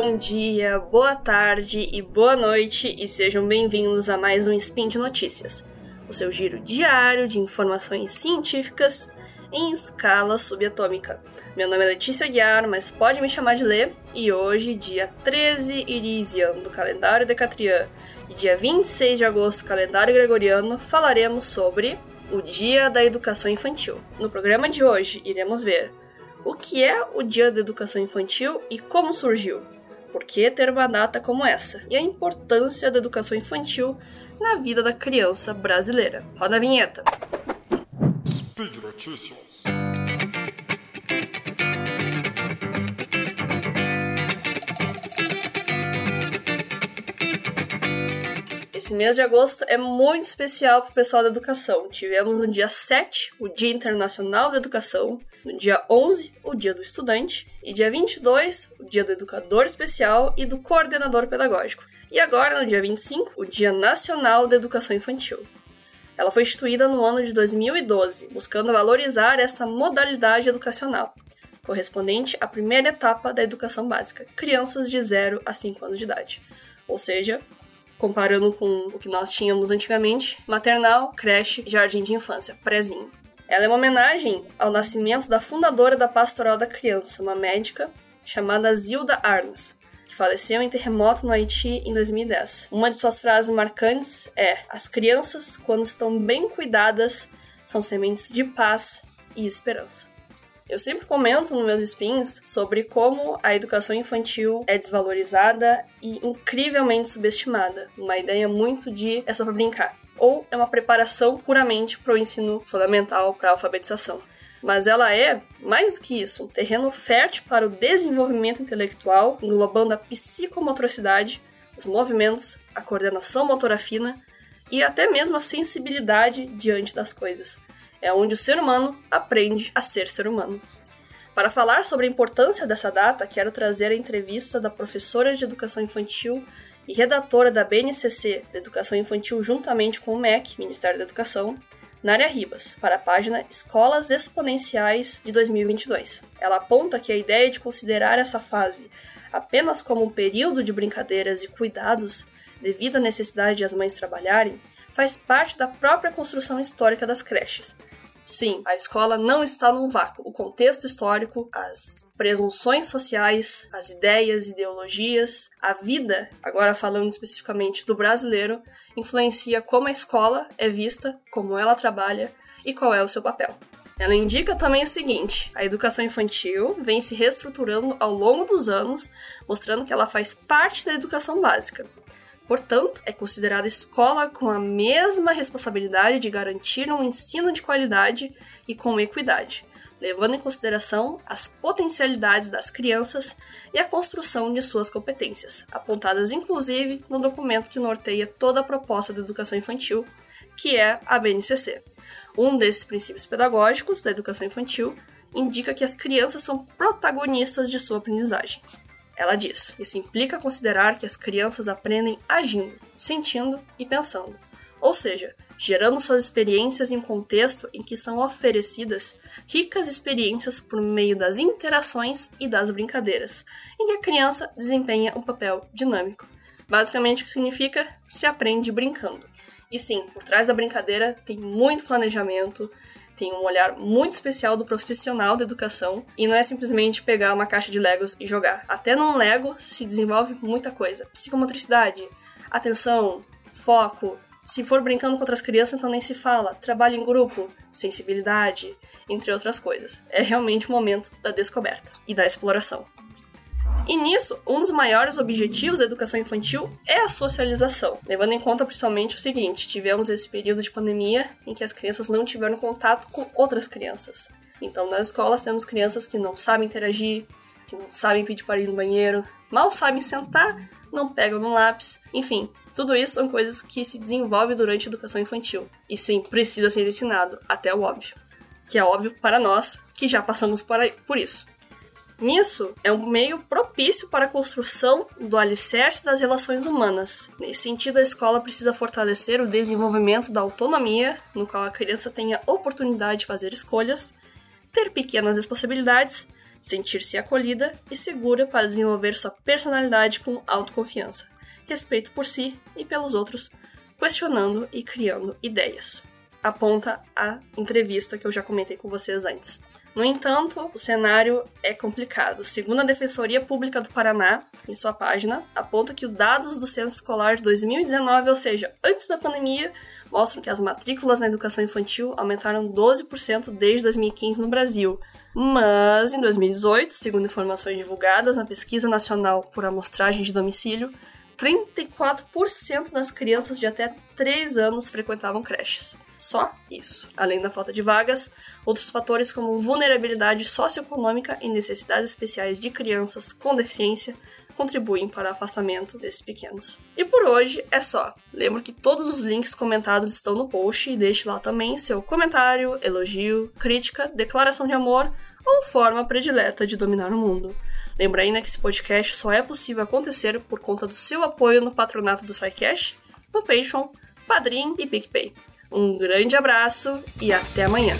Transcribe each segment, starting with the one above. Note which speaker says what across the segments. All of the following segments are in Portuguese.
Speaker 1: bom dia, boa tarde e boa noite e sejam bem-vindos a mais um Spin de Notícias, o seu giro diário de informações científicas em escala subatômica. Meu nome é Letícia Guiar, mas pode me chamar de Lê, e hoje, dia 13 Irisian do calendário Decatrian e dia 26 de agosto, calendário gregoriano, falaremos sobre o Dia da Educação Infantil. No programa de hoje, iremos ver o que é o Dia da Educação Infantil e como surgiu? Por que ter uma data como essa? E a importância da educação infantil na vida da criança brasileira. Roda a vinheta. Speed Notícias. Esse mês de agosto é muito especial para o pessoal da educação. Tivemos no dia 7 o Dia Internacional da Educação, no dia 11 o Dia do Estudante e dia 22 o Dia do Educador Especial e do Coordenador Pedagógico. E agora, no dia 25, o Dia Nacional da Educação Infantil. Ela foi instituída no ano de 2012, buscando valorizar esta modalidade educacional, correspondente à primeira etapa da educação básica, crianças de 0 a 5 anos de idade. Ou seja, comparando com o que nós tínhamos antigamente, maternal, creche, jardim de infância, prézinho. Ela é uma homenagem ao nascimento da fundadora da Pastoral da Criança, uma médica chamada Zilda Arnes, que faleceu em terremoto no Haiti em 2010. Uma de suas frases marcantes é: As crianças, quando estão bem cuidadas, são sementes de paz e esperança. Eu sempre comento nos meus spins sobre como a educação infantil é desvalorizada e incrivelmente subestimada. Uma ideia muito de é só pra brincar. Ou é uma preparação puramente para o ensino fundamental, para a alfabetização. Mas ela é, mais do que isso, um terreno fértil para o desenvolvimento intelectual, englobando a psicomotricidade, os movimentos, a coordenação motora fina e até mesmo a sensibilidade diante das coisas é onde o ser humano aprende a ser ser humano. Para falar sobre a importância dessa data, quero trazer a entrevista da professora de educação infantil e redatora da BNCC de Educação Infantil juntamente com o MEC, Ministério da Educação, Nária Ribas, para a página Escolas Exponenciais de 2022. Ela aponta que a ideia de considerar essa fase apenas como um período de brincadeiras e cuidados, devido à necessidade de as mães trabalharem, faz parte da própria construção histórica das creches, Sim, a escola não está num vácuo. O contexto histórico, as presunções sociais, as ideias, ideologias, a vida, agora falando especificamente do brasileiro, influencia como a escola é vista, como ela trabalha e qual é o seu papel. Ela indica também o seguinte: a educação infantil vem se reestruturando ao longo dos anos, mostrando que ela faz parte da educação básica. Portanto, é considerada escola com a mesma responsabilidade de garantir um ensino de qualidade e com equidade, levando em consideração as potencialidades das crianças e a construção de suas competências, apontadas inclusive no documento que norteia toda a proposta da educação infantil, que é a BNCC. Um desses princípios pedagógicos da educação infantil indica que as crianças são protagonistas de sua aprendizagem. Ela diz: Isso implica considerar que as crianças aprendem agindo, sentindo e pensando, ou seja, gerando suas experiências em um contexto em que são oferecidas ricas experiências por meio das interações e das brincadeiras, em que a criança desempenha um papel dinâmico. Basicamente, o que significa se aprende brincando. E sim, por trás da brincadeira tem muito planejamento, tem um olhar muito especial do profissional da educação e não é simplesmente pegar uma caixa de Legos e jogar. Até num Lego se desenvolve muita coisa: psicomotricidade, atenção, foco. Se for brincando com outras crianças, então nem se fala. Trabalho em grupo, sensibilidade, entre outras coisas. É realmente o momento da descoberta e da exploração. E nisso, um dos maiores objetivos da educação infantil é a socialização, levando em conta principalmente o seguinte: tivemos esse período de pandemia em que as crianças não tiveram contato com outras crianças. Então, nas escolas temos crianças que não sabem interagir, que não sabem pedir para ir no banheiro, mal sabem sentar, não pegam no lápis, enfim, tudo isso são coisas que se desenvolvem durante a educação infantil. E sim, precisa ser ensinado, até o óbvio. Que é óbvio para nós que já passamos por isso. Nisso, é um meio propício para a construção do alicerce das relações humanas. Nesse sentido, a escola precisa fortalecer o desenvolvimento da autonomia, no qual a criança tenha oportunidade de fazer escolhas, ter pequenas responsabilidades sentir-se acolhida e segura para desenvolver sua personalidade com autoconfiança, respeito por si e pelos outros, questionando e criando ideias. Aponta a entrevista que eu já comentei com vocês antes. No entanto, o cenário é complicado. Segundo a Defensoria Pública do Paraná, em sua página, aponta que os dados do censo escolar de 2019, ou seja, antes da pandemia, mostram que as matrículas na educação infantil aumentaram 12% desde 2015 no Brasil. Mas, em 2018, segundo informações divulgadas na Pesquisa Nacional por Amostragem de Domicílio, 34% das crianças de até 3 anos frequentavam creches. Só isso. Além da falta de vagas, outros fatores como vulnerabilidade socioeconômica e necessidades especiais de crianças com deficiência contribuem para o afastamento desses pequenos. E por hoje é só. Lembro que todos os links comentados estão no post e deixe lá também seu comentário, elogio, crítica, declaração de amor ou forma predileta de dominar o mundo. Lembra ainda que esse podcast só é possível acontecer por conta do seu apoio no patronato do SciCash, no Patreon, Padrim e PicPay. Um grande abraço e até amanhã.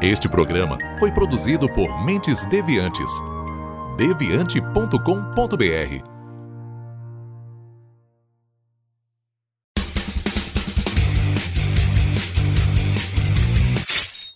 Speaker 2: Este programa foi produzido por Mentes Deviantes. deviante.com.br